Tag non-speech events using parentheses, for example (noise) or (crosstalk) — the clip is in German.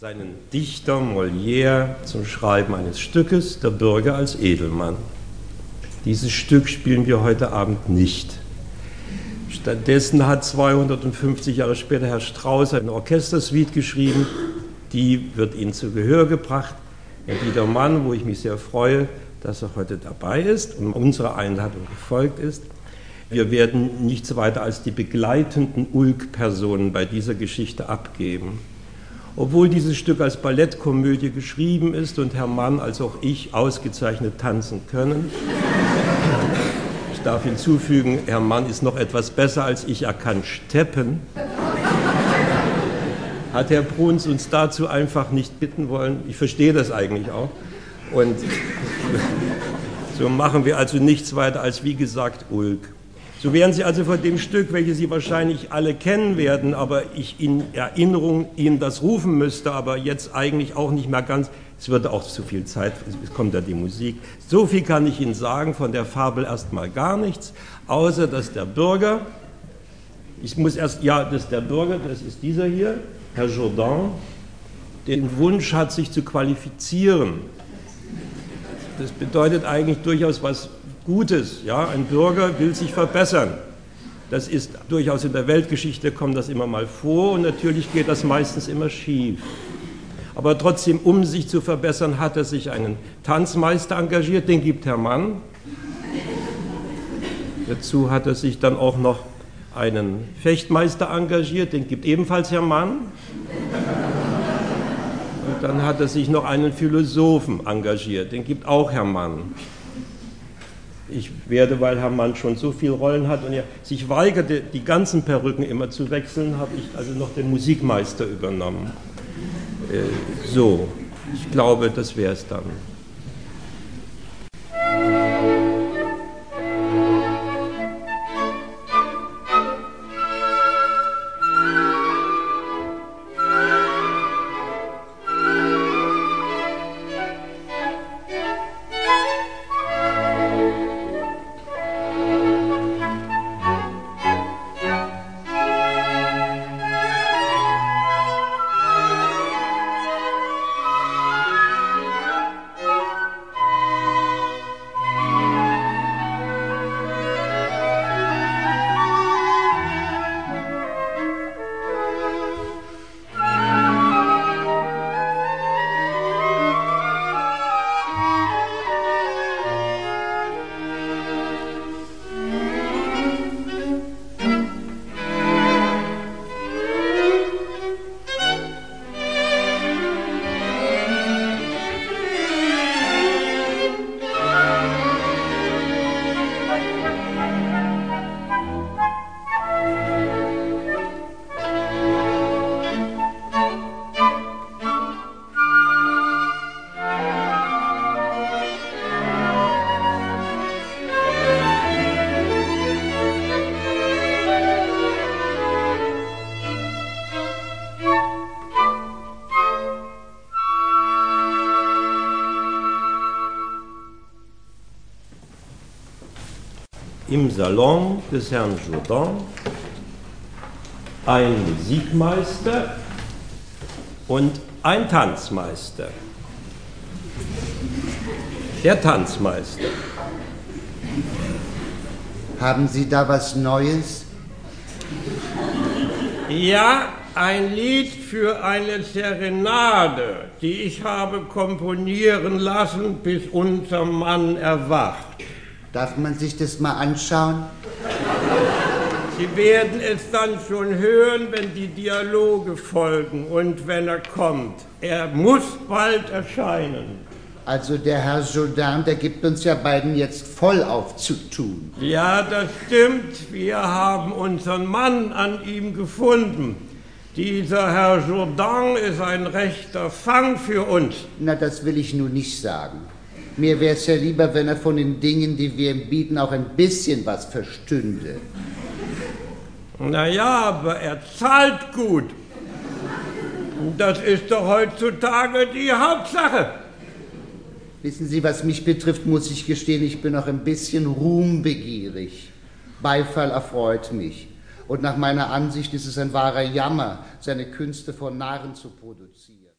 seinen Dichter Molière zum Schreiben eines Stückes, Der Bürger als Edelmann. Dieses Stück spielen wir heute Abend nicht. Stattdessen hat 250 Jahre später Herr Strauss eine Orchestersuite geschrieben, die wird Ihnen zu Gehör gebracht. Herr Biedermann, wo ich mich sehr freue, dass er heute dabei ist und unserer Einladung gefolgt ist. Wir werden nichts weiter als die begleitenden Ulk-Personen bei dieser Geschichte abgeben. Obwohl dieses Stück als Ballettkomödie geschrieben ist und Herr Mann als auch ich ausgezeichnet tanzen können, (laughs) ich darf hinzufügen, Herr Mann ist noch etwas besser als ich, er kann steppen, hat Herr Bruns uns dazu einfach nicht bitten wollen. Ich verstehe das eigentlich auch. Und (laughs) so machen wir also nichts weiter als, wie gesagt, Ulk. So werden Sie also von dem Stück, welches Sie wahrscheinlich alle kennen werden, aber ich in Erinnerung Ihnen das rufen müsste, aber jetzt eigentlich auch nicht mehr ganz, es würde auch zu viel Zeit, es kommt ja die Musik. So viel kann ich Ihnen sagen, von der Fabel erstmal gar nichts, außer dass der Bürger, ich muss erst, ja, das ist der Bürger, das ist dieser hier, Herr Jourdan, den Wunsch hat, sich zu qualifizieren. Das bedeutet eigentlich durchaus was Gutes. Ja? Ein Bürger will sich verbessern. Das ist durchaus in der Weltgeschichte, kommt das immer mal vor und natürlich geht das meistens immer schief. Aber trotzdem, um sich zu verbessern, hat er sich einen Tanzmeister engagiert, den gibt Herr Mann. Dazu hat er sich dann auch noch einen Fechtmeister engagiert, den gibt ebenfalls Herr Mann. Und dann hat er sich noch einen Philosophen engagiert, den gibt auch Herr Mann ich werde, weil Herr Mann schon so viele Rollen hat und er sich weigerte, die ganzen Perücken immer zu wechseln, habe ich also noch den Musikmeister übernommen. Äh, so, ich glaube, das wäre es dann. Im Salon des Herrn Jourdan ein Musikmeister und ein Tanzmeister. Der Tanzmeister. Haben Sie da was Neues? Ja, ein Lied für eine Serenade, die ich habe komponieren lassen, bis unser Mann erwacht. Darf man sich das mal anschauen? Sie werden es dann schon hören, wenn die Dialoge folgen und wenn er kommt. Er muss bald erscheinen. Also der Herr Jourdain, der gibt uns ja beiden jetzt voll aufzutun. Ja, das stimmt. Wir haben unseren Mann an ihm gefunden. Dieser Herr Jourdain ist ein rechter Fang für uns. Na, das will ich nun nicht sagen. Mir wäre es ja lieber, wenn er von den Dingen, die wir ihm bieten, auch ein bisschen was verstünde. Naja, aber er zahlt gut. Das ist doch heutzutage die Hauptsache. Wissen Sie, was mich betrifft, muss ich gestehen, ich bin auch ein bisschen ruhmbegierig. Beifall erfreut mich. Und nach meiner Ansicht ist es ein wahrer Jammer, seine Künste vor Narren zu produzieren.